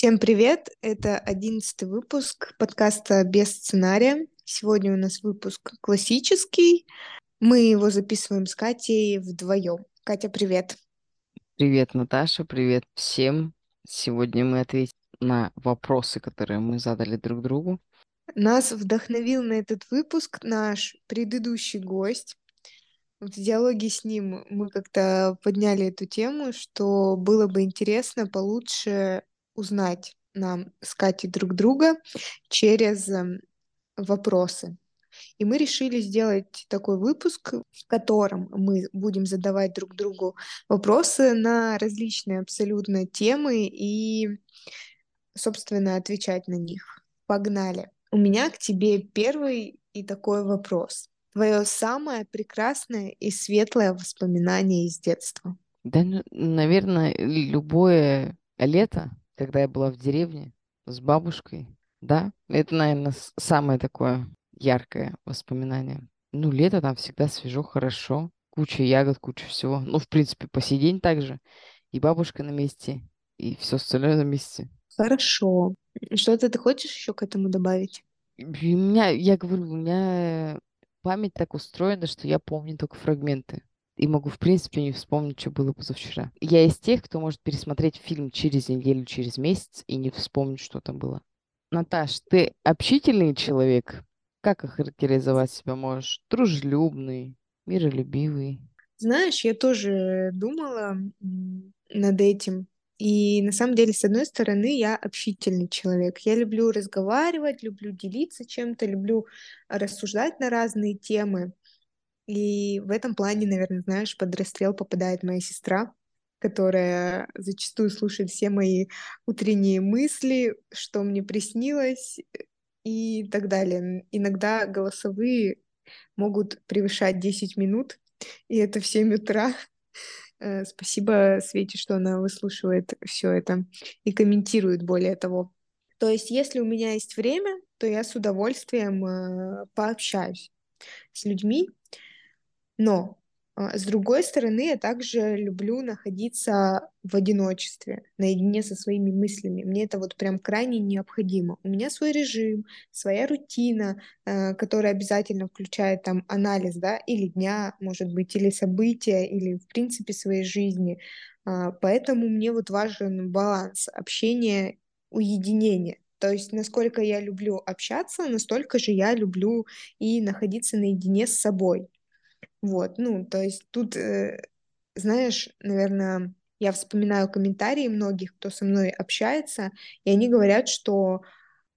Всем привет! Это одиннадцатый выпуск подкаста «Без сценария». Сегодня у нас выпуск классический. Мы его записываем с Катей вдвоем. Катя, привет! Привет, Наташа, привет всем. Сегодня мы ответим на вопросы, которые мы задали друг другу. Нас вдохновил на этот выпуск наш предыдущий гость. В диалоге с ним мы как-то подняли эту тему, что было бы интересно получше узнать нам с Катей друг друга через эм, вопросы. И мы решили сделать такой выпуск, в котором мы будем задавать друг другу вопросы на различные абсолютно темы и, собственно, отвечать на них. Погнали. У меня к тебе первый и такой вопрос. Твое самое прекрасное и светлое воспоминание из детства? Да, ну, наверное, любое лето, когда я была в деревне с бабушкой, да, это, наверное, самое такое яркое воспоминание. Ну, лето там всегда свежо, хорошо, куча ягод, куча всего. Ну, в принципе, по сей день также. И бабушка на месте, и все остальное на месте. Хорошо. Что-то ты хочешь еще к этому добавить? У меня, я говорю, у меня память так устроена, что я помню только фрагменты и могу, в принципе, не вспомнить, что было позавчера. Я из тех, кто может пересмотреть фильм через неделю, через месяц и не вспомнить, что там было. Наташ, ты общительный человек? Как охарактеризовать себя можешь? Дружелюбный, миролюбивый? Знаешь, я тоже думала над этим. И на самом деле, с одной стороны, я общительный человек. Я люблю разговаривать, люблю делиться чем-то, люблю рассуждать на разные темы. И в этом плане, наверное, знаешь, под расстрел попадает моя сестра, которая зачастую слушает все мои утренние мысли, что мне приснилось и так далее. Иногда голосовые могут превышать 10 минут, и это в 7 утра. Э, спасибо Свете, что она выслушивает все это и комментирует более того. То есть, если у меня есть время, то я с удовольствием э, пообщаюсь с людьми, но а, с другой стороны, я также люблю находиться в одиночестве, наедине со своими мыслями. Мне это вот прям крайне необходимо. У меня свой режим, своя рутина, э, которая обязательно включает там анализ, да, или дня, может быть, или события, или в принципе своей жизни. А, поэтому мне вот важен баланс общения, уединения. То есть, насколько я люблю общаться, настолько же я люблю и находиться наедине с собой. Вот, ну, то есть тут, э, знаешь, наверное, я вспоминаю комментарии многих, кто со мной общается, и они говорят, что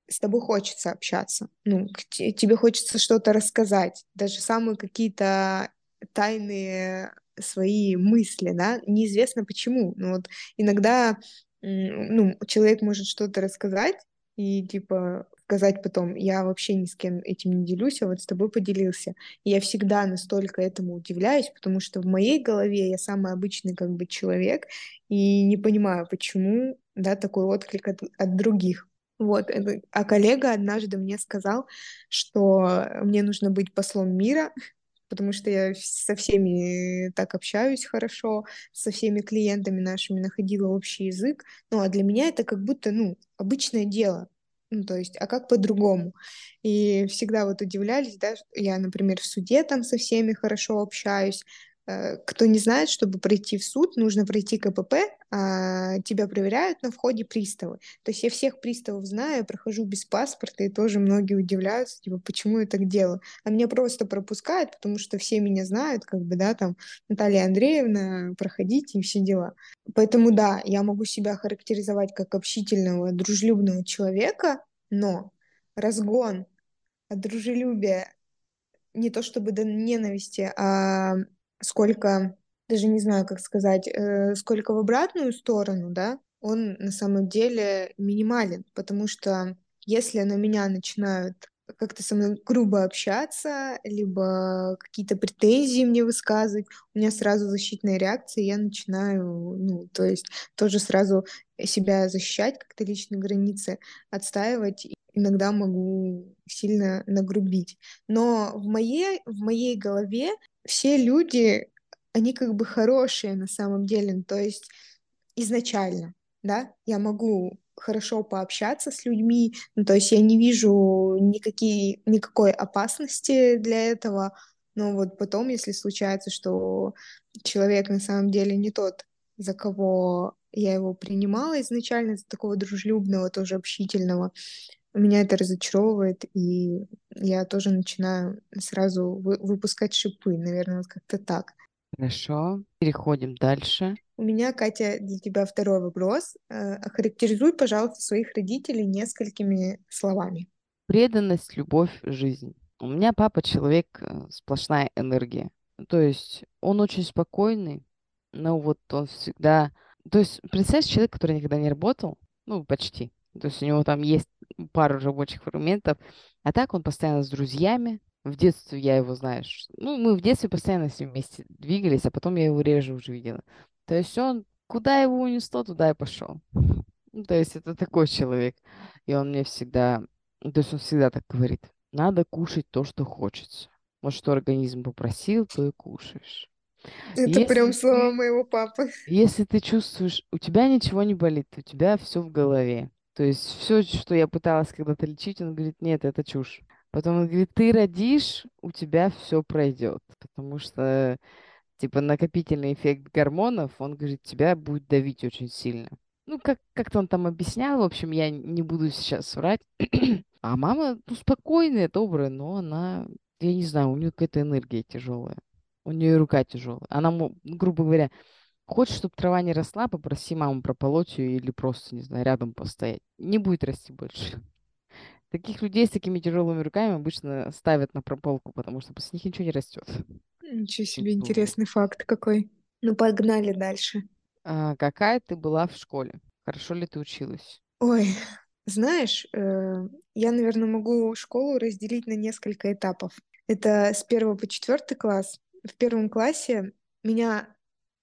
с тобой хочется общаться, ну, тебе хочется что-то рассказать, даже самые какие-то тайные свои мысли, да, неизвестно почему, но вот иногда, ну, человек может что-то рассказать, и типа сказать потом, я вообще ни с кем этим не делюсь, а вот с тобой поделился. И я всегда настолько этому удивляюсь, потому что в моей голове я самый обычный как бы человек, и не понимаю, почему, да, такой отклик от, от других. Вот, а коллега однажды мне сказал, что мне нужно быть послом мира, потому что я со всеми так общаюсь хорошо, со всеми клиентами нашими находила общий язык. Ну, а для меня это как будто, ну, обычное дело. Ну, то есть, а как по-другому? И всегда вот удивлялись, да, я, например, в суде там со всеми хорошо общаюсь, кто не знает, чтобы пройти в суд, нужно пройти КПП, а тебя проверяют на входе приставы. То есть я всех приставов знаю, прохожу без паспорта, и тоже многие удивляются, типа, почему я так делаю. А меня просто пропускают, потому что все меня знают, как бы, да, там, Наталья Андреевна, проходите и все дела. Поэтому, да, я могу себя характеризовать как общительного, дружелюбного человека, но разгон от дружелюбия не то чтобы до ненависти, а сколько, даже не знаю, как сказать, э, сколько в обратную сторону, да, он на самом деле минимален, потому что если на меня начинают как-то со мной грубо общаться, либо какие-то претензии мне высказывать, у меня сразу защитная реакция, я начинаю, ну, то есть тоже сразу себя защищать, как-то личные границы отстаивать, иногда могу сильно нагрубить. Но в моей, в моей голове все люди, они как бы хорошие на самом деле, то есть изначально, да, я могу хорошо пообщаться с людьми, ну, то есть я не вижу никакие, никакой опасности для этого, но вот потом, если случается, что человек на самом деле не тот, за кого я его принимала изначально, за такого дружелюбного, тоже общительного, меня это разочаровывает, и я тоже начинаю сразу вы- выпускать шипы, наверное, вот как-то так. Хорошо, переходим дальше. У меня, Катя, для тебя второй вопрос. Э, Охарактеризуй, пожалуйста, своих родителей несколькими словами. Преданность, любовь, жизнь. У меня папа человек, э, сплошная энергия. То есть он очень спокойный, но вот он всегда... То есть представь человек, который никогда не работал, ну, почти. То есть у него там есть пару рабочих моментов, а так он постоянно с друзьями. В детстве я его, знаешь, ну, мы в детстве постоянно с ним вместе двигались, а потом я его реже уже видела. То есть он, куда его унесло, туда и пошел. Ну, то есть это такой человек. И он мне всегда, ну, то есть он всегда так говорит, надо кушать то, что хочется. Вот что организм попросил, то и кушаешь. Это прям Если слова ты, моего папы. если ты чувствуешь, у тебя ничего не болит, у тебя все в голове. То есть все, что я пыталась когда-то лечить, он говорит, нет, это чушь. Потом он говорит, ты родишь, у тебя все пройдет. Потому что, типа, накопительный эффект гормонов, он говорит, тебя будет давить очень сильно. Ну, как, как-то он там объяснял, в общем, я не буду сейчас врать. А мама, ну, спокойная, добрая, но она, я не знаю, у нее какая-то энергия тяжелая. У нее рука тяжелая. Она, ну, грубо говоря, хочешь, чтобы трава не росла, попроси маму прополоть ее или просто, не знаю, рядом постоять. Не будет расти больше. Таких людей с такими тяжелыми руками обычно ставят на прополку, потому что после них ничего не растет. Ничего себе, интересный факт какой. Ну, погнали дальше. А какая ты была в школе? Хорошо ли ты училась? Ой, знаешь, э, я, наверное, могу школу разделить на несколько этапов. Это с первого по четвертый класс. В первом классе меня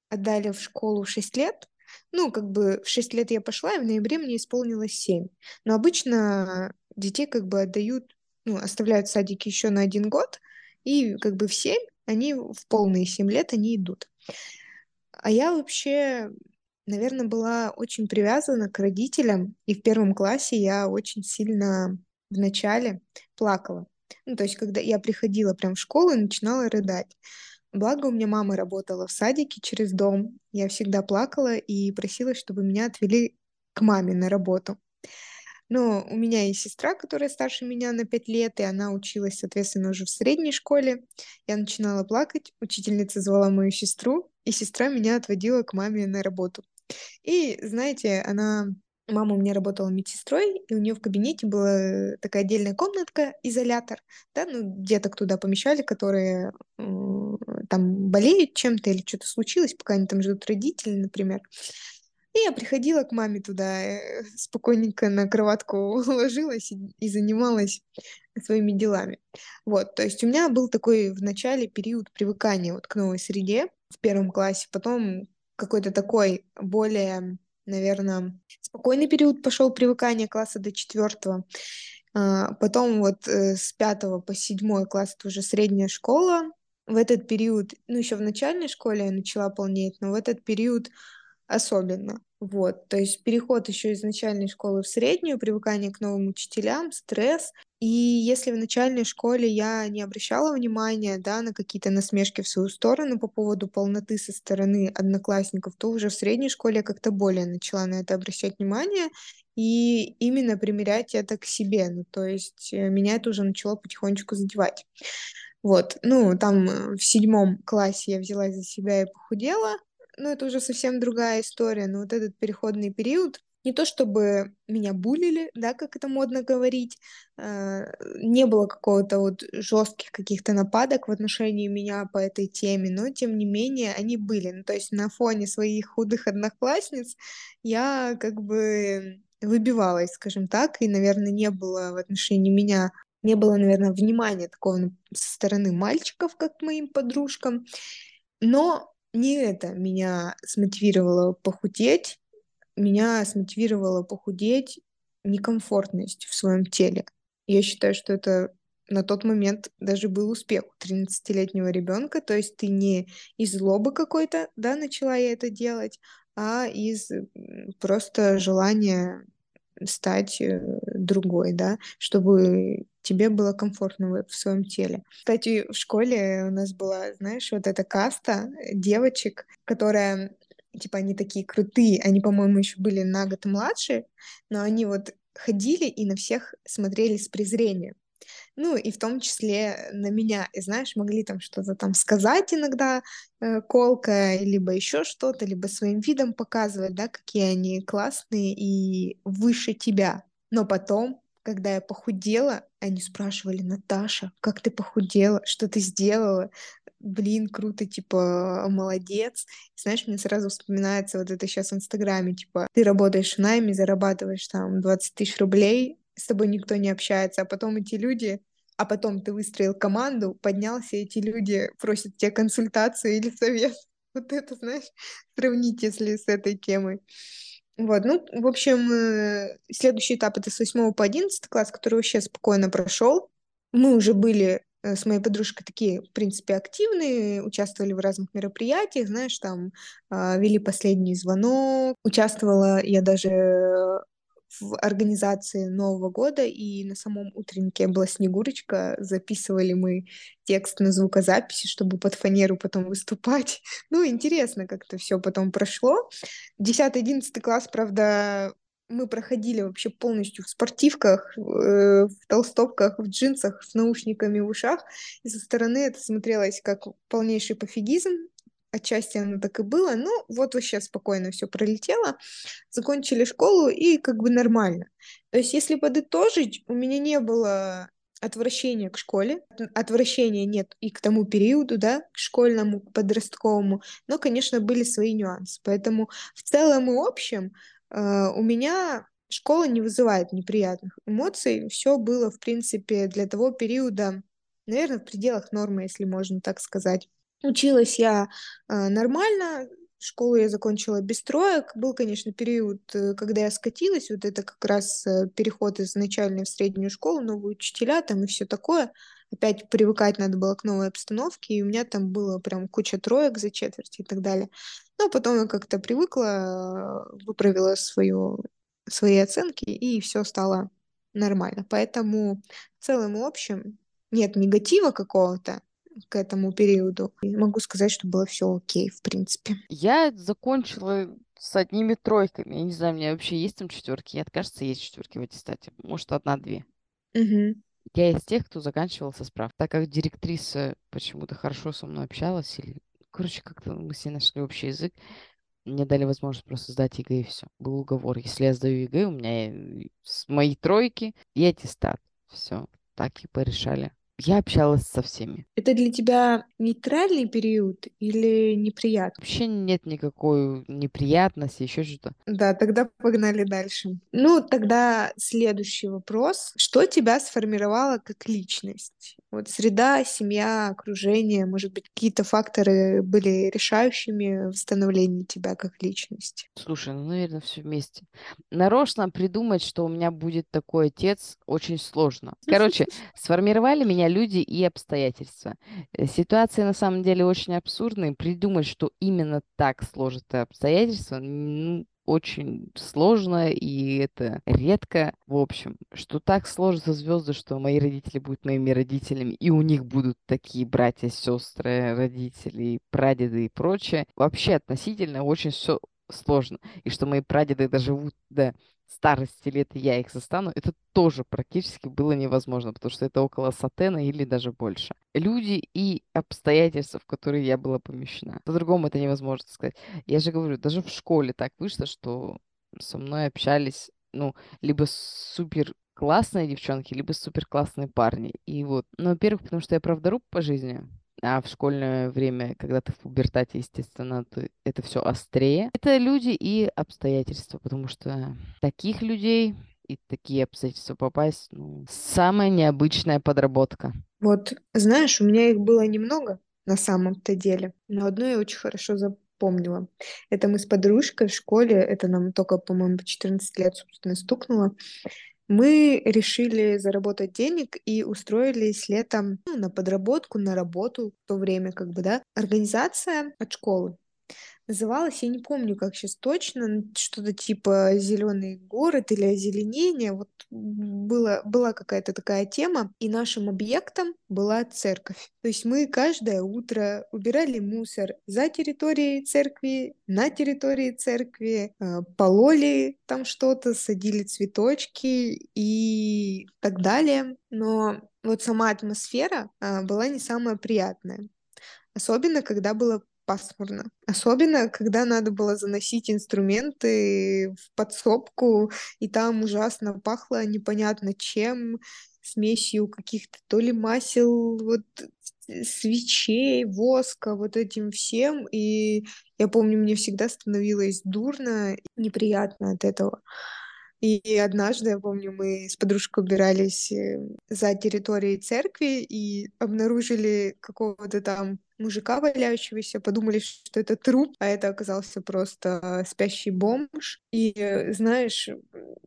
отдали в школу в 6 лет. Ну, как бы в 6 лет я пошла, и в ноябре мне исполнилось 7. Но обычно детей как бы отдают, ну, оставляют в садике еще на один год, и как бы в 7 они в полные 7 лет они идут. А я вообще, наверное, была очень привязана к родителям, и в первом классе я очень сильно в начале плакала. Ну, то есть, когда я приходила прям в школу и начинала рыдать. Благо, у меня мама работала в садике через дом. Я всегда плакала и просила, чтобы меня отвели к маме на работу. Но у меня есть сестра, которая старше меня на пять лет, и она училась, соответственно, уже в средней школе. Я начинала плакать, учительница звала мою сестру, и сестра меня отводила к маме на работу. И, знаете, она... Мама у меня работала медсестрой, и у нее в кабинете была такая отдельная комнатка, изолятор, да, ну, деток туда помещали, которые там болеют чем-то или что-то случилось, пока они там ждут родителей, например. И я приходила к маме туда, э, спокойненько на кроватку ложилась и, и занималась своими делами. Вот, то есть у меня был такой в начале период привыкания вот к новой среде в первом классе, потом какой-то такой более, наверное, спокойный период пошел привыкания класса до четвертого. А, Потом вот э, с пятого по седьмой класс это уже средняя школа. В этот период, ну еще в начальной школе я начала полнеть, но в этот период особенно. Вот, то есть переход еще из начальной школы в среднюю, привыкание к новым учителям, стресс. И если в начальной школе я не обращала внимания, да, на какие-то насмешки в свою сторону по поводу полноты со стороны одноклассников, то уже в средней школе я как-то более начала на это обращать внимание и именно примерять это к себе. Ну, то есть э, меня это уже начало потихонечку задевать. Вот, ну, там э, в седьмом классе я взялась за себя и похудела, но это уже совсем другая история. Но вот этот переходный период, не то чтобы меня булили, да, как это модно говорить, э, не было какого-то вот жестких каких-то нападок в отношении меня по этой теме, но тем не менее они были. Ну, то есть на фоне своих худых одноклассниц я как бы выбивалась, скажем так, и, наверное, не было в отношении меня не было, наверное, внимания такого со стороны мальчиков, как моим подружкам. Но не это меня смотивировало похудеть. Меня смотивировало похудеть некомфортность в своем теле. Я считаю, что это на тот момент даже был успех у 13-летнего ребенка. То есть ты не из злобы какой-то, да, начала я это делать, а из просто желания стать э, другой, да, чтобы тебе было комфортно в своем теле. Кстати, в школе у нас была, знаешь, вот эта каста девочек, которая типа они такие крутые, они, по-моему, еще были на год младше, но они вот ходили и на всех смотрели с презрением. Ну, и в том числе на меня. И знаешь, могли там что-то там сказать иногда э, колкое, либо еще что-то, либо своим видом показывать, да, какие они классные и выше тебя. Но потом, когда я похудела, они спрашивали, Наташа, как ты похудела, что ты сделала? блин, круто, типа, молодец. Знаешь, мне сразу вспоминается вот это сейчас в Инстаграме, типа, ты работаешь в найме, зарабатываешь там 20 тысяч рублей, с тобой никто не общается, а потом эти люди, а потом ты выстроил команду, поднялся, и эти люди просят тебе консультацию или совет. Вот это, знаешь, сравнить, если с этой темой. Вот, ну, в общем, э, следующий этап это с 8 по 11 класс, который вообще спокойно прошел. Мы уже были э, с моей подружкой такие, в принципе, активные, участвовали в разных мероприятиях, знаешь, там а, вели последний звонок, участвовала я даже в организации Нового года, и на самом утреннике была Снегурочка, записывали мы текст на звукозаписи, чтобы под фанеру потом выступать. Ну, интересно как-то все потом прошло. 10-11 класс, правда, мы проходили вообще полностью в спортивках, э, в толстовках, в джинсах, с наушниками в ушах. И со стороны это смотрелось как полнейший пофигизм отчасти оно так и было, но вот вообще спокойно все пролетело, закончили школу и как бы нормально. То есть, если подытожить, у меня не было отвращения к школе, отвращения нет и к тому периоду, да, к школьному, к подростковому, но, конечно, были свои нюансы. Поэтому в целом и общем э, у меня школа не вызывает неприятных эмоций. Все было, в принципе, для того периода, наверное, в пределах нормы, если можно так сказать. Училась я э, нормально, школу я закончила без троек. Был, конечно, период, э, когда я скатилась, вот это как раз э, переход из начальной в среднюю школу, новые учителя там и все такое. Опять привыкать надо было к новой обстановке, и у меня там было прям куча троек за четверть и так далее. Но потом я как-то привыкла, выправила свою, свои оценки, и все стало нормально. Поэтому в целом и общем нет негатива какого-то, к этому периоду. И могу сказать, что было все окей, в принципе. Я закончила с одними тройками. Я не знаю, у меня вообще есть там четверки. Нет, кажется, есть четверки в аттестате. Может, одна-две. Угу. Я из тех, кто заканчивал со справ. Так как директриса почему-то хорошо со мной общалась, или, короче, как-то мы с ней нашли общий язык, мне дали возможность просто сдать ЕГЭ и все. Был уговор. Если я сдаю ЕГЭ, у меня с моей тройки и аттестат. Все. Так и порешали. Я общалась со всеми. Это для тебя нейтральный период или неприятный? Вообще нет никакой неприятности, еще что-то. Да, тогда погнали дальше. Ну, тогда следующий вопрос. Что тебя сформировало как личность? Вот среда, семья, окружение, может быть, какие-то факторы были решающими в становлении тебя как личности? Слушай, ну, наверное, все вместе. Нарочно придумать, что у меня будет такой отец, очень сложно. Короче, сформировали меня люди и обстоятельства. Э, ситуация на самом деле очень абсурдная. Придумать, что именно так сложатся обстоятельства, ну, очень сложно, и это редко. В общем, что так сложатся звезды, что мои родители будут моими родителями, и у них будут такие братья, сестры, родители, прадеды и прочее. Вообще относительно очень все сложно. И что мои прадеды доживут до старости лет я их застану, это тоже практически было невозможно, потому что это около сатена или даже больше. Люди и обстоятельства, в которые я была помещена. По-другому это невозможно сказать. Я же говорю, даже в школе так вышло, что со мной общались, ну, либо супер классные девчонки, либо супер классные парни. И вот, ну, во-первых, потому что я правдоруб по жизни, а в школьное время, когда ты в пубертате, естественно, ты, это все острее. Это люди и обстоятельства, потому что таких людей и такие обстоятельства попасть, ну, самая необычная подработка. Вот, знаешь, у меня их было немного на самом-то деле, но одно я очень хорошо запомнила. Это мы с подружкой в школе, это нам только, по-моему, по 14 лет, собственно, стукнуло мы решили заработать денег и устроились летом ну, на подработку, на работу в то время, как бы, да. Организация от школы называлась, я не помню, как сейчас точно, что-то типа «Зеленый город» или «Озеленение». Вот было, была какая-то такая тема, и нашим объектом была церковь. То есть мы каждое утро убирали мусор за территорией церкви, на территории церкви, э, пололи там что-то, садили цветочки и так далее. Но вот сама атмосфера а, была не самая приятная. Особенно, когда было пасмурно. Особенно, когда надо было заносить инструменты в подсобку, и там ужасно пахло непонятно чем, смесью каких-то то ли масел, вот свечей, воска, вот этим всем. И я помню, мне всегда становилось дурно, неприятно от этого. И однажды, я помню, мы с подружкой убирались э, за территорией церкви и обнаружили какого-то там мужика валяющегося, подумали, что это труп, а это оказался просто спящий бомж. И э, знаешь,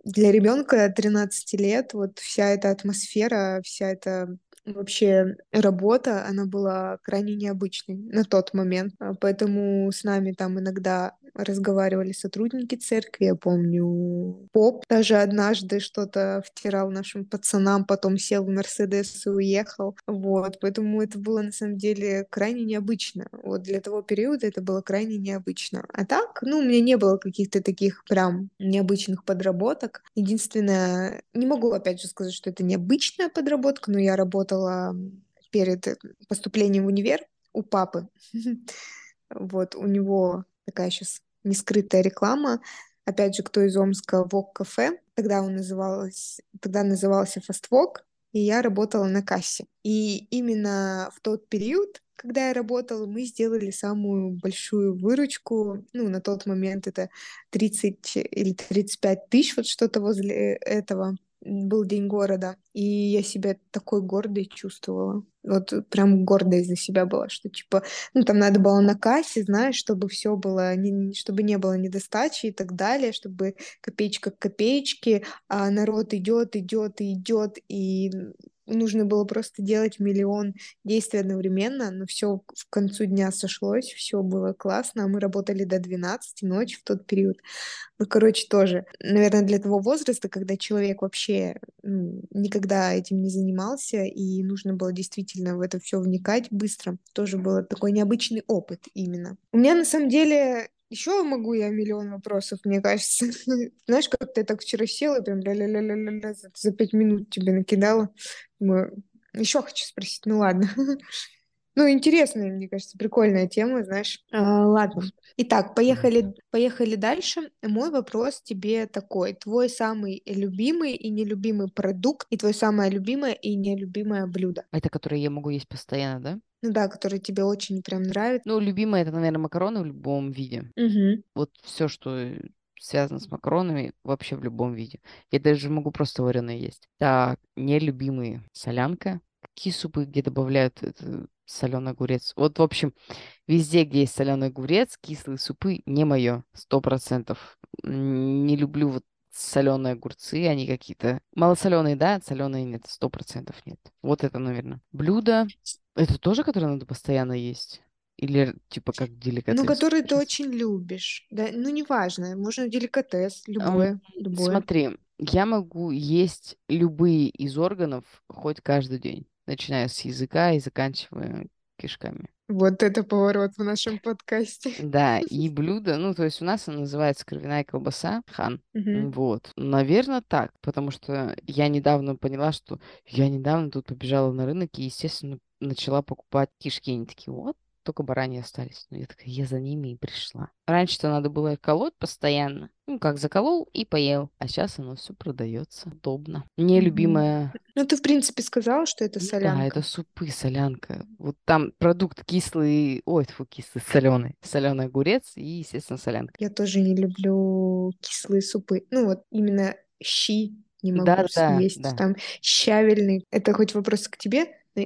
для ребенка 13 лет вот вся эта атмосфера, вся эта вообще работа, она была крайне необычной на тот момент. А поэтому с нами там иногда разговаривали сотрудники церкви, я помню, поп даже однажды что-то втирал нашим пацанам, потом сел в Мерседес и уехал. Вот, поэтому это было на самом деле крайне необычно. Вот для того периода это было крайне необычно. А так, ну, у меня не было каких-то таких прям необычных подработок. Единственное, не могу опять же сказать, что это необычная подработка, но я работала перед поступлением в универ у папы. Вот, у него такая сейчас нескрытая реклама. Опять же, кто из Омска, Вок кафе. Тогда он назывался, тогда назывался Фаствок, и я работала на кассе. И именно в тот период, когда я работала, мы сделали самую большую выручку. Ну, на тот момент это 30 или 35 тысяч, вот что-то возле этого был День города, и я себя такой гордой чувствовала. Вот прям гордой за себя была, что типа, ну там надо было на кассе, знаешь, чтобы все было, не, чтобы не было недостачи и так далее, чтобы копеечка к копеечке, а народ идет, идет и идет, и нужно было просто делать миллион действий одновременно, но все в концу дня сошлось, все было классно, а мы работали до 12 ночи в тот период. Ну, короче, тоже, наверное, для того возраста, когда человек вообще ну, никогда этим не занимался, и нужно было действительно в это все вникать быстро, тоже был такой необычный опыт именно. У меня на самом деле еще могу я миллион вопросов, мне кажется. Знаешь, как ты так вчера села, прям ля-ля-ля-ля-ля, за, за пять минут тебе накидала. Думаю, еще хочу спросить, ну ладно. Ну, интересная, мне кажется, прикольная тема, знаешь. А, ладно. Итак, поехали, поехали дальше. Мой вопрос тебе такой. Твой самый любимый и нелюбимый продукт и твое самое любимое и нелюбимое блюдо. Это, которое я могу есть постоянно, да? Ну да, который тебе очень прям нравится. Ну, любимое это, наверное, макароны в любом виде. Угу. Вот все, что связано с макаронами, вообще в любом виде. Я даже могу просто вареные есть. Так, нелюбимые солянка. Какие супы, где добавляют соленый огурец? Вот, в общем, везде, где есть соленый огурец, кислые супы не мое, сто процентов. Не люблю вот соленые огурцы, они какие-то малосоленые, да, соленые нет, сто процентов нет. Вот это, наверное. Блюдо. Это тоже, которое надо постоянно есть? Или типа как деликатес? Ну, который ты очень любишь. Да, ну, неважно, можно деликатес, любое, Ам, любое. Смотри, я могу есть любые из органов хоть каждый день, начиная с языка и заканчивая кишками. Вот это поворот в нашем подкасте. Да, и блюдо, ну, то есть у нас она называется кровяная колбаса хан. Мгм. Вот. Наверное, так, потому что я недавно поняла, что я недавно тут побежала на рынок и, естественно, начала покупать кишки. Они такие, вот, только бараньи остались. Ну, я такая, я за ними и пришла. Раньше-то надо было их колоть постоянно. Ну, как заколол и поел. А сейчас оно все продается. Удобно. Мне любимая... Ну, ты, в принципе, сказала, что это Ну да, солянка. это супы, солянка. Вот там продукт кислый, ой, фу, кислый, соленый. Соленый огурец и, естественно, солянка. Я тоже не люблю кислые супы. Ну, вот именно щи не могу Да, да, съесть. да. Там щавельный. Это хоть вопрос к тебе,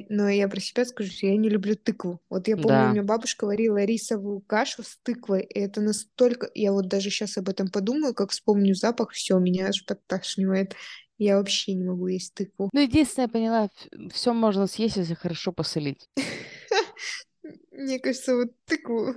но- я про себя скажу, что я не люблю тыкву. Вот я помню, у Да. меня бабушка варила рисовую кашу с тыквой, и это настолько... Я вот даже сейчас об этом подумаю, как вспомню запах, все, меня аж подташнивает. Я вообще не могу есть тыкву. Ну, единственное, я поняла, все можно съесть, если хорошо посолить. Мне кажется, вот тыкву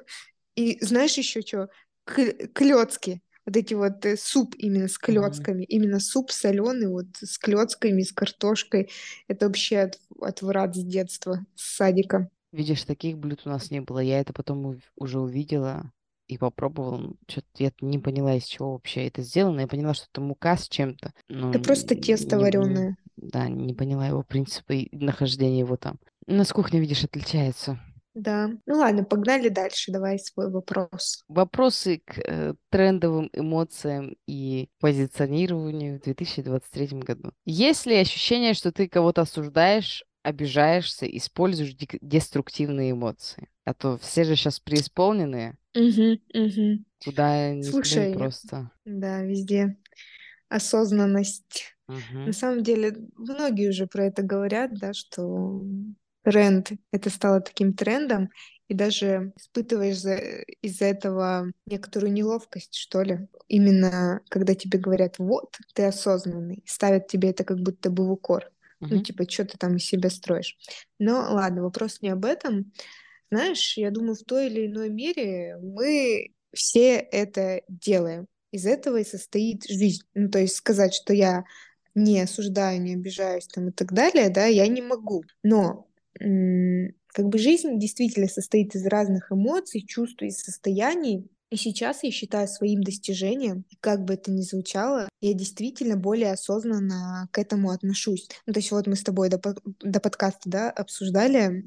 И знаешь еще что? Клетки. Вот эти вот э, суп именно с клетками. Именно суп соленый вот с клетками, с картошкой. Это вообще от, отврат с детства, с садика. Видишь, таких блюд у нас не было. Я это потом уже увидела и попробовала. Что-то я не поняла, из чего вообще это сделано. Я поняла, что это мука с чем-то. Но Это просто тесто не, не- вареное. да, не поняла его принципа и нахождения его там. У нас кухня, видишь, отличается. Да. Ну ладно, погнали дальше. Давай свой вопрос. Вопросы к э, трендовым эмоциям и позиционированию в 2023 году. Есть ли ощущение, что ты кого-то осуждаешь, обижаешься, используешь деструктивные эмоции? А то все же сейчас преисполненные, Угу, угу. куда ни Слушай, просто. да, везде осознанность. На Мгм. самом деле, многие уже про это говорят, да, что тренд, это стало таким трендом, и даже испытываешь за- из-за этого некоторую неловкость, что ли. Именно когда тебе говорят, вот, ты осознанный, ставят тебе это как будто бы в укор. Ну, Мгм. типа, что ты там из себя строишь. Но ладно, вопрос не об этом. Знаешь, я думаю, в той или иной мере мы все это делаем. Из этого и состоит жизнь. Ну, то есть сказать, что я не осуждаю, не обижаюсь там и так далее, да, я не могу. Но как бы жизнь действительно состоит из разных эмоций, чувств и состояний. И сейчас я считаю своим достижением, как бы это ни звучало, я действительно более осознанно к этому отношусь. Ну, то есть вот мы с тобой до, до подкаста, да, обсуждали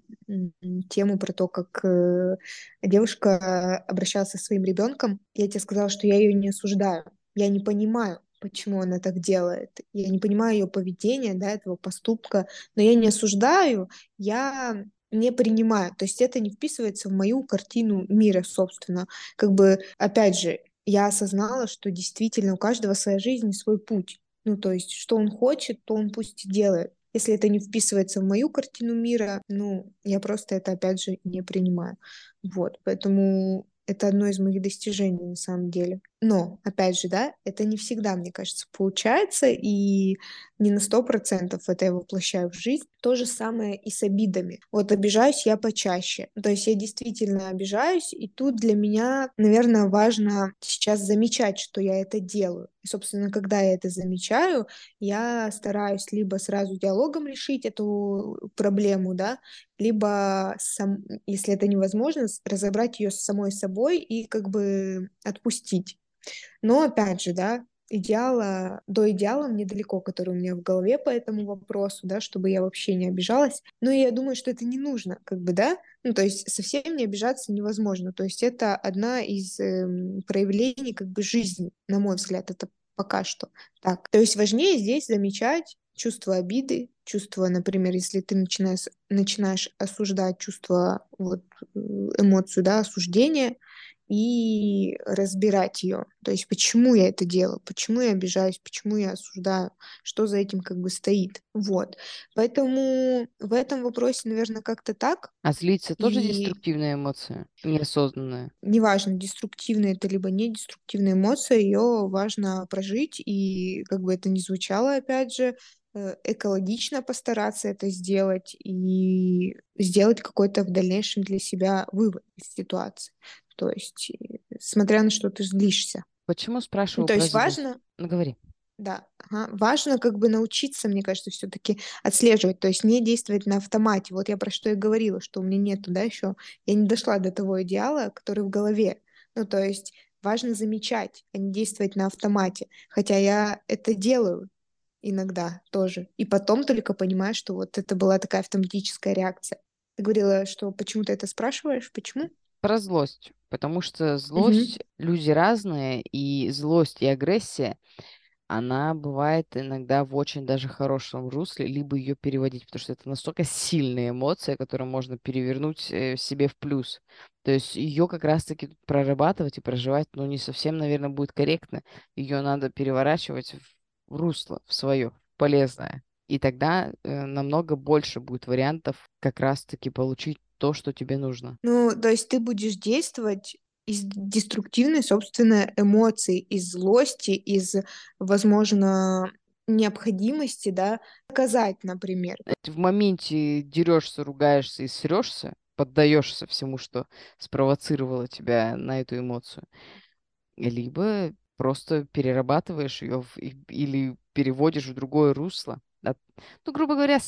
тему про то, как э, девушка обращалась со своим ребенком. Я тебе сказала, что я ее не осуждаю. Я не понимаю, почему она так делает. Я не понимаю ее поведения, да, этого поступка, но я не осуждаю, я не принимаю. То есть это не вписывается в мою картину мира, собственно. Как бы, опять же, я осознала, что действительно у каждого своя жизнь и свой путь. Ну, то есть, что он хочет, то он пусть и делает. Если это не вписывается в мою картину мира, ну, я просто это, опять же, не принимаю. Вот, поэтому это одно из моих достижений на самом деле. Но, опять же, да, это не всегда, мне кажется, получается, и не на сто процентов это я воплощаю в жизнь. То же самое и с обидами. Вот обижаюсь я почаще. То есть я действительно обижаюсь, и тут для меня, наверное, важно сейчас замечать, что я это делаю. И, собственно, когда я это замечаю, я стараюсь либо сразу диалогом решить эту проблему, да, либо, сам, если это невозможно, разобрать ее с самой собой и как бы отпустить. Но опять же, да, идеала, до идеала мне далеко, который у меня в голове по этому вопросу, да, чтобы я вообще не обижалась. Но я думаю, что это не нужно, как бы, да, ну, то есть совсем не обижаться невозможно. То есть это одна из эм, проявлений, как бы, жизни, на мой взгляд, это пока что так. То есть важнее здесь замечать чувство обиды, чувство, например, если ты начинаешь, начинаешь осуждать чувство, вот, э, эмоцию, да, осуждения, и разбирать ее. То есть, почему я это делаю, почему я обижаюсь, почему я осуждаю, что за этим как бы стоит. Вот. Поэтому в этом вопросе, наверное, как-то так. А злиться тоже И деструктивная эмоция, неосознанная. неважно, деструктивная это либо не деструктивная эмоция, ее важно прожить, и как бы это ни звучало, опять же, э, экологично постараться это сделать и сделать какой-то в дальнейшем для себя вывод из ситуации. То есть, смотря на что ты злишься. Почему Ну, спрашиваю то про есть важно, Ну, говори. да, ага, важно как бы научиться, мне кажется, все-таки отслеживать, то есть не действовать на автомате. Вот я про что и говорила, что у меня нету, да, еще, я не дошла до того идеала, который в голове. Ну, то есть важно замечать, а не действовать на автомате. Хотя я это делаю иногда тоже. И потом только понимаю, что вот это была такая автоматическая реакция. Ты говорила, что почему ты это спрашиваешь? Почему? Про злость. Потому что злость, люди разные, и злость и агрессия, она бывает иногда в очень даже хорошем русле, либо ее переводить, потому что это настолько сильная эмоция, которую можно перевернуть э, себе в плюс. То есть ее как раз-таки прорабатывать и проживать, ну, не совсем, наверное, будет корректно. Ее надо переворачивать в, в русло, в свое, полезное. И тогда э, намного больше будет вариантов как раз-таки получить то, что тебе нужно. Ну, то есть ты будешь действовать из деструктивной, собственно, эмоции, из злости, из, возможно, необходимости, да, доказать, например. Ты в моменте дерешься, ругаешься и срешься, поддаешься всему, что спровоцировало тебя на эту эмоцию. Либо просто перерабатываешь ее в- или переводишь в другое русло. Ну, грубо говоря,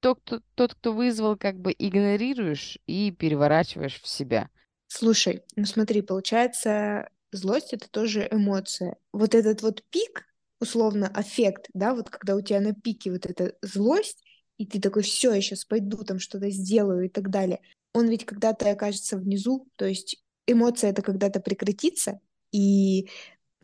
тот, кто, тот, кто вызвал, как бы игнорируешь и переворачиваешь в себя. Слушай, ну смотри, получается, злость это тоже эмоция. Вот этот вот пик, условно, аффект, да, вот когда у тебя на пике вот эта злость, и ты такой, все, я сейчас пойду там что-то сделаю и так далее. Он ведь когда-то окажется внизу, то есть эмоция это когда-то прекратится, и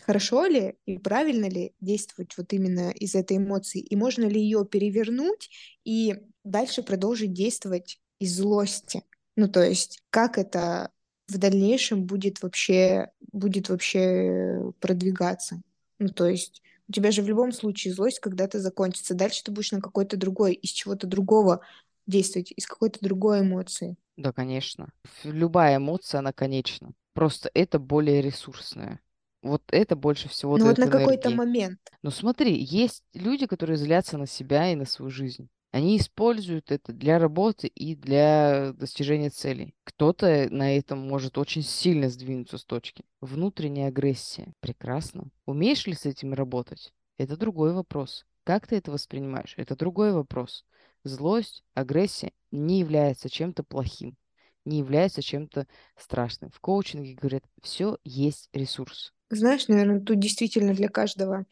хорошо ли и правильно ли действовать вот именно из этой эмоции, и можно ли ее перевернуть и дальше продолжить действовать из злости. Ну, то есть, как это в дальнейшем будет вообще, будет вообще продвигаться. Ну, то есть, у тебя же в любом случае злость когда-то закончится. Дальше ты будешь на какой-то другой, из чего-то другого действовать, из какой-то другой эмоции. Да, конечно. Любая эмоция, она конечна. Просто это более ресурсная. Вот это больше всего Но вот дает на какой-то энергии. момент, Но смотри, есть люди, которые злятся на себя и на свою жизнь. Они используют это для работы и для достижения целей. Кто-то на этом может очень сильно сдвинуться с точки. Внутренняя агрессия. Прекрасно. Умеешь ли с этим работать? Это другой вопрос. Как ты это воспринимаешь? Это другой вопрос. Злость, агрессия не является чем-то плохим, не является чем-то страшным. В коучинге говорят, все есть ресурс. Знаешь, наверное, тут действительно для каждого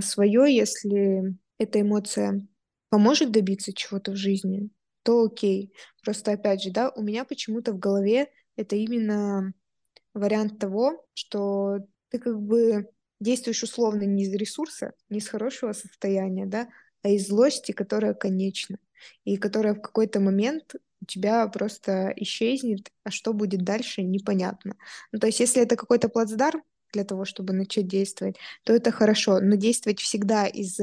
свое, если эта эмоция поможет добиться чего-то в жизни, то окей. Просто опять же, да, у меня почему-то в голове это именно вариант того, что ты как бы действуешь условно не из ресурса, не из хорошего состояния, да, а из злости, которая конечна, и которая в какой-то момент у тебя просто исчезнет, а что будет дальше, непонятно. Ну, то есть, если это какой-то плацдарм для того, чтобы начать действовать, то это хорошо, но действовать всегда из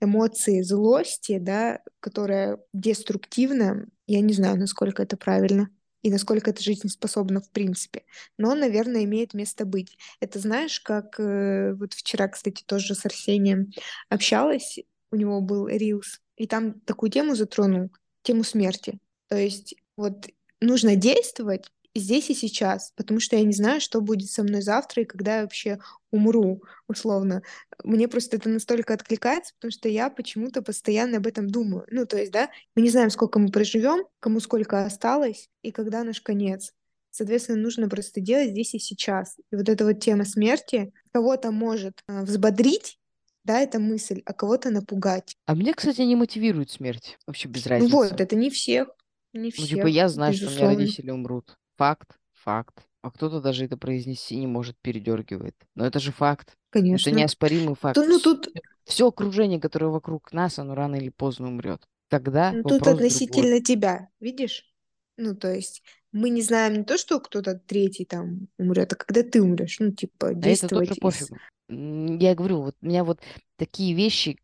эмоции злости, да, которая деструктивна, я не знаю, насколько это правильно и насколько это жизнеспособно в принципе. Но, наверное, имеет место быть. Это знаешь, как э, вот вчера, кстати, тоже с Арсением общалась, у него был Рилс, и там такую тему затронул, тему смерти. То есть вот нужно действовать здесь и сейчас, потому что я не знаю, что будет со мной завтра и когда я вообще умру, условно. Мне просто это настолько откликается, потому что я почему-то постоянно об этом думаю. Ну, то есть, да, мы не знаем, сколько мы проживем, кому сколько осталось и когда наш конец. Соответственно, нужно просто делать здесь и сейчас. И вот эта вот тема смерти кого-то может э, взбодрить, да, эта мысль, а кого-то напугать. А меня, кстати, не мотивирует смерть. Вообще без Ну вот, разницы. это не всех, не Ну, типа, всех, я знаю, что у меня безусловно. родители умрут. Факт, факт. А кто-то даже это произнести не может, передергивает. Но это же факт. Это Конечно. неоспоримый факт. То, ну тут, Все окружение, которое вокруг нас, оно рано или поздно умрет. Тогда ну, тут вопрос другой. относительно тебя, видишь? Ну, то есть мы не знаем не то, что кто-то третий там умрет, а когда ты умрешь. Ну, типа, А это тоже действовать из... пофигу. М, Я говорю, вот меня вот такие вещи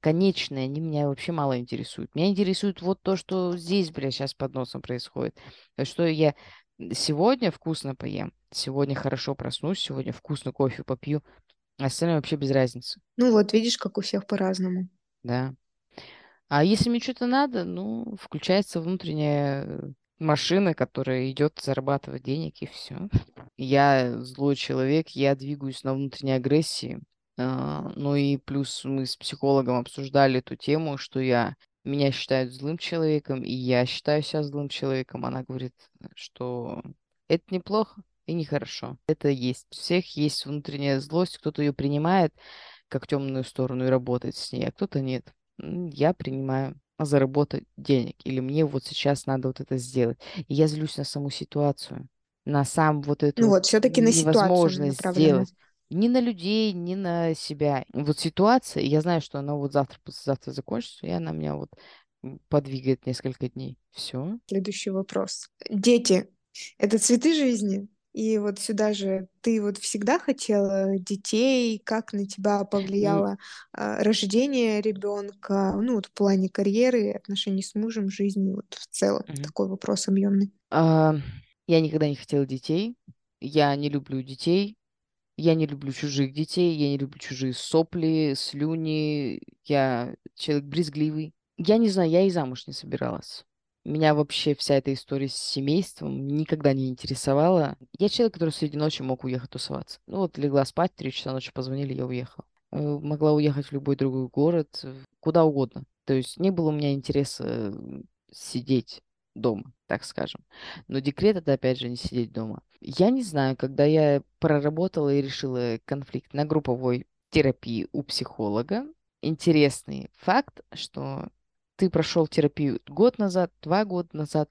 конечные, они меня вообще мало интересуют. Меня интересует вот то, что здесь, бля, сейчас под носом происходит. Что я сегодня вкусно поем, сегодня хорошо проснусь, сегодня вкусно кофе попью, а остальное вообще без разницы, Ну, вот видишь, как у всех по-разному. да. А если мне что-то надо, ну, включается внутренняя э, машина, которая идет зарабатывать денег, и все. Я злой человек, я двигаюсь на внутренней агрессии. А, Ну и плюс мы с психологом обсуждали эту тему, что я меня считают злым человеком, и я считаю себя злым человеком. Она говорит, что это неплохо и нехорошо. Это есть. У всех есть внутренняя злость, кто-то ее принимает как темную сторону и работает с ней, а кто-то нет. Я принимаю заработать денег, или мне вот сейчас надо вот это сделать. И я злюсь на саму ситуацию, на сам вот эту Ну вот все-таки на ситуацию сделать. Ни на людей, ни на себя. Вот ситуация, я знаю, что она вот завтра, послезавтра закончится, и она меня вот подвигает несколько дней. Все. Следующий вопрос. Дети — это цветы жизни? И вот сюда же ты вот всегда хотела детей, как на тебя повлияло а, рождение ребенка, ну вот в плане карьеры, отношений с мужем, жизни, вот в целом такой вопрос объемный. Я никогда не хотела детей. Я не люблю детей. Я не люблю чужих детей. Я не люблю чужие сопли, слюни. Я человек брезгливый. Я не знаю, я и замуж не собиралась. Меня вообще вся эта история с семейством никогда не интересовала. Я человек, который среди ночи мог уехать тусоваться. Ну вот легла спать, три часа ночи позвонили, я уехала. Э, Могла уехать в любой другой город, э, куда угодно. То есть не было у меня интереса э, сидеть дома, так скажем. Но декрет это опять же не сидеть дома. Я не знаю, когда я проработала и решила конфликт на групповой терапии у психолога, интересный факт, что ты прошел терапию год назад, два года назад,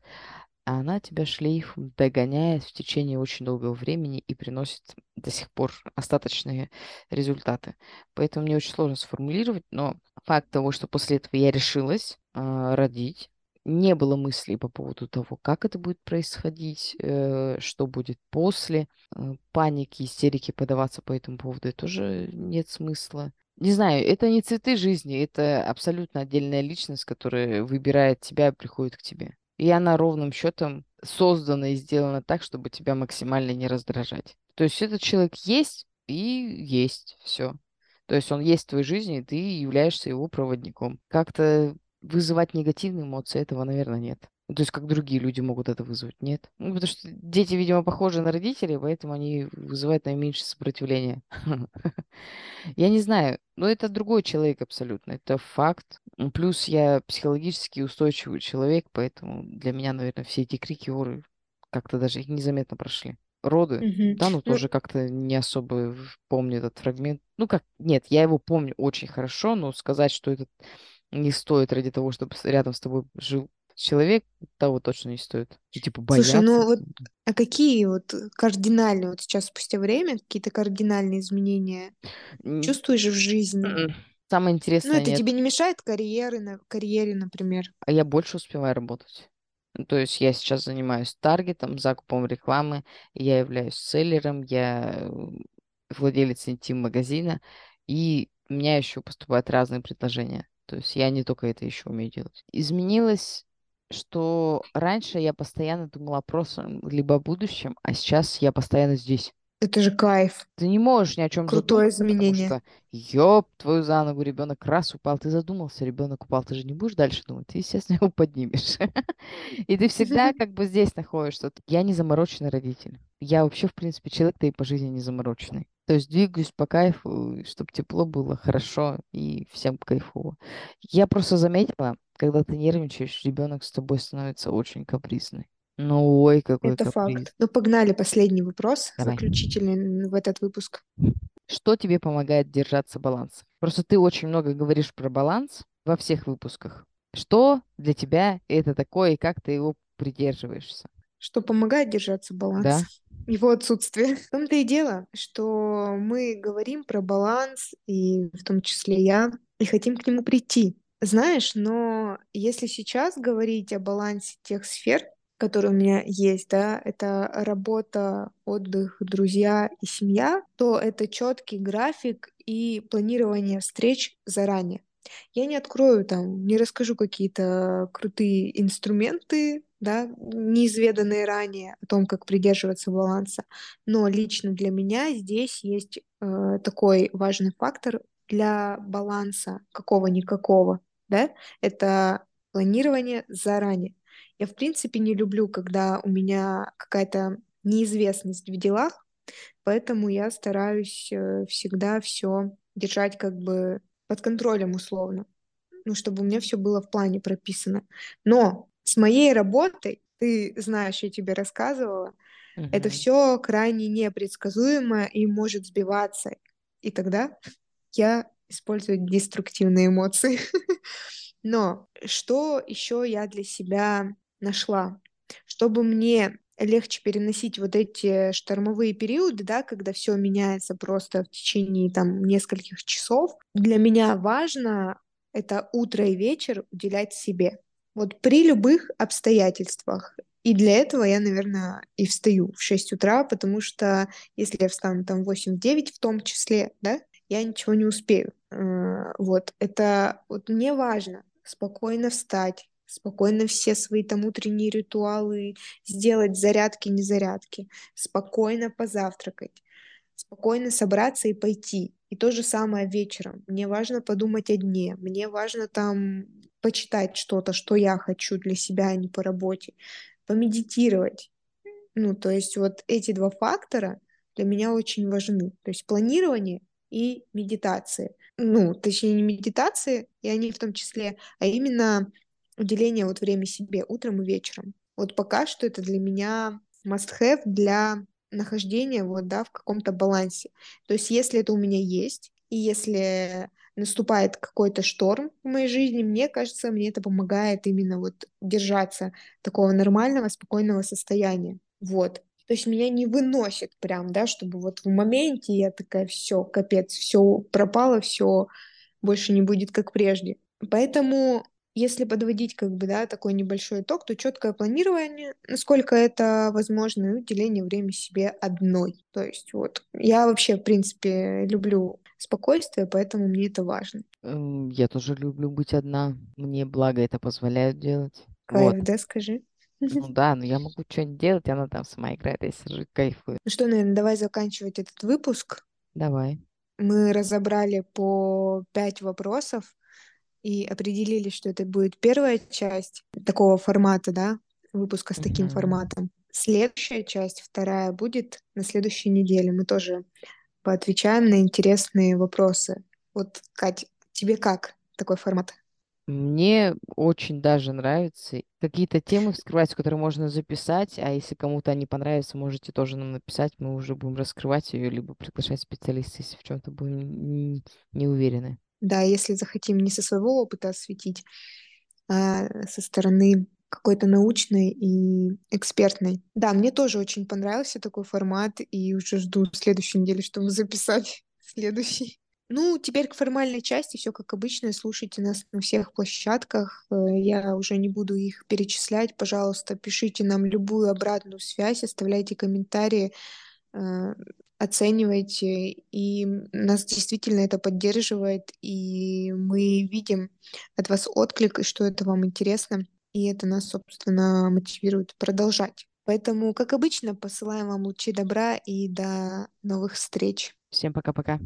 а она тебя шлейфом догоняет в течение очень долгого времени и приносит до сих пор остаточные результаты. Поэтому мне очень сложно сформулировать, но факт того, что после этого я решилась а, родить, не было мыслей по поводу того, как это будет происходить, э, что будет после. Э, Паники, истерики подаваться по этому поводу тоже нет смысла. Не знаю, это не цветы жизни, это абсолютно отдельная личность, которая выбирает тебя и приходит к тебе. И она ровным счетом создана и сделана так, чтобы тебя максимально не раздражать. То есть этот человек есть и есть все. То есть он есть в твоей жизни, и ты являешься его проводником. Как-то вызывать негативные эмоции, этого, наверное, нет. Ну, То есть как другие люди могут это вызвать, нет? Ну, потому что дети, видимо, похожи на родителей, поэтому они вызывают наименьшее сопротивление. Я не знаю, но это другой человек абсолютно, это факт. Плюс я психологически устойчивый человек, поэтому для меня, наверное, все эти крики, оры как-то даже незаметно прошли. Роды, да, ну Ну, тоже как-то не особо помню этот фрагмент. Ну как, нет, я его помню очень хорошо, но сказать, что это не стоит ради того, чтобы рядом с тобой жил человек, того точно не стоит. И типа слушай, бояться. ну вот а какие вот кардинальные, вот сейчас спустя время, какие-то кардинальные изменения М, чувствуешь в жизни? Самое Ну, интересное это нет. тебе не мешает карьеры, на, карьере, например? А я больше успеваю работать. Ну, То есть я сейчас занимаюсь таргетом, закупом рекламы, я являюсь селлером, я э, владелец интим-магазина, и у меня еще поступают разные предложения. То есть я не только это еще умею делать. Изменилось, что раньше я постоянно думала о прошлом, либо о будущем, а сейчас я постоянно здесь. Это же кайф. Ты не можешь ни о чем Крутое задуматься, потому изменение. что, ёб твою за ногу, ребенок раз упал, ты задумался, ребенок упал, ты же не будешь дальше думать, ты, естественно, его поднимешь. И ты всегда как бы здесь находишься. Я не замороченный родитель. Я вообще, в принципе, человек-то и по жизни не замороченный. То есть двигаюсь по кайфу, чтобы тепло было, хорошо и всем кайфово. Я просто заметила, когда ты нервничаешь, ребенок с тобой становится очень капризный. Ну, ой, какой Это каприз. факт. Ну, погнали, последний вопрос, Давай. заключительный в этот выпуск. Что тебе помогает держаться баланса? Просто ты очень много говоришь про баланс во всех выпусках. Что для тебя это такое и как ты его придерживаешься? Что помогает держаться баланса? Да? Его отсутствие. В том-то и дело, что мы говорим про баланс, и в том числе я, и хотим к нему прийти. Знаешь, но если сейчас говорить о балансе тех сфер, которые у меня есть, да, это работа, отдых, друзья и семья, то это четкий график и планирование встреч заранее. Я не открою там, не расскажу какие-то крутые инструменты, да, неизведанные ранее о том, как придерживаться баланса. Но лично для меня здесь есть э, такой важный фактор для баланса какого-никакого, да, это планирование заранее. Я, в принципе, не люблю, когда у меня какая-то неизвестность в делах, поэтому я стараюсь э, всегда все держать как бы под контролем условно, ну, чтобы у меня все было в плане прописано. Но с моей работой, ты знаешь, я тебе рассказывала, это Мгм. все крайне непредсказуемо и может сбиваться. И тогда я использую деструктивные эмоции. Но что еще я для себя нашла? Чтобы мне легче переносить вот эти штормовые периоды, да, когда все меняется просто в течение там нескольких часов, для меня важно это утро и вечер уделять себе. Вот при любых обстоятельствах. И для этого я, наверное, и встаю в 6 утра, потому что если я встану там в 8-9 в том числе, да, я ничего не успею. Э, Вот, это вот мне важно спокойно встать, спокойно все свои там утренние ритуалы сделать, зарядки, не зарядки, спокойно позавтракать, спокойно собраться и пойти. И то же самое вечером. Мне важно подумать о дне, мне важно там почитать что-то, что я хочу для себя, а не по работе, помедитировать. Ну, то есть вот эти два фактора для меня очень важны. То есть планирование и медитация. Ну, точнее, не медитации, и они в том числе, а именно уделение вот времени себе утром и вечером. Вот пока что это для меня must-have для нахождения вот, да, в каком-то балансе. То есть если это у меня есть, и если наступает какой-то шторм в моей жизни, мне кажется, мне это помогает именно вот держаться такого нормального, спокойного состояния. Вот. То есть меня не выносит прям, да, чтобы вот в моменте я такая, все, капец, все пропало, все больше не будет как прежде. Поэтому если подводить как бы, да, такой небольшой итог, то четкое планирование, насколько это возможно, и уделение времени себе одной. То есть вот я вообще, в принципе, люблю спокойствие, поэтому мне это важно. Эм, Я тоже люблю быть одна. Мне благо это позволяет делать. Вот. Кайф, да, скажи? Ну да, но я могу что-нибудь делать, она там сама играет, я сижу кайфую. Ну что, наверное, давай заканчивать этот выпуск. Давай. Мы разобрали по пять вопросов и определили, что это будет первая часть такого формата, да, выпуска с таким форматом. Следующая часть, вторая, будет на следующей неделе. Мы тоже поотвечаем на интересные вопросы. Вот, Кать, тебе как такой формат? Мне очень даже нравится какие-то темы вскрывать, которые можно записать, а если кому-то они понравятся, можете тоже нам написать, мы уже будем раскрывать ее, либо приглашать специалиста, если в чем-то будем не уверены. Да, если захотим не со своего опыта осветить, а со стороны какой-то научной и экспертной. Да, мне тоже очень понравился такой формат, и уже жду следующей недели, чтобы записать следующий. Ну, теперь к формальной части все как обычно. Слушайте нас на всех площадках. Э, Я уже не буду их перечислять. Пожалуйста, пишите нам любую обратную связь, оставляйте комментарии э, оцениваете, и нас действительно это поддерживает, и мы видим от вас отклик, и что это вам интересно, и это нас, собственно, мотивирует продолжать. Поэтому, как обычно, посылаем вам лучи добра и до новых встреч. Всем пока-пока.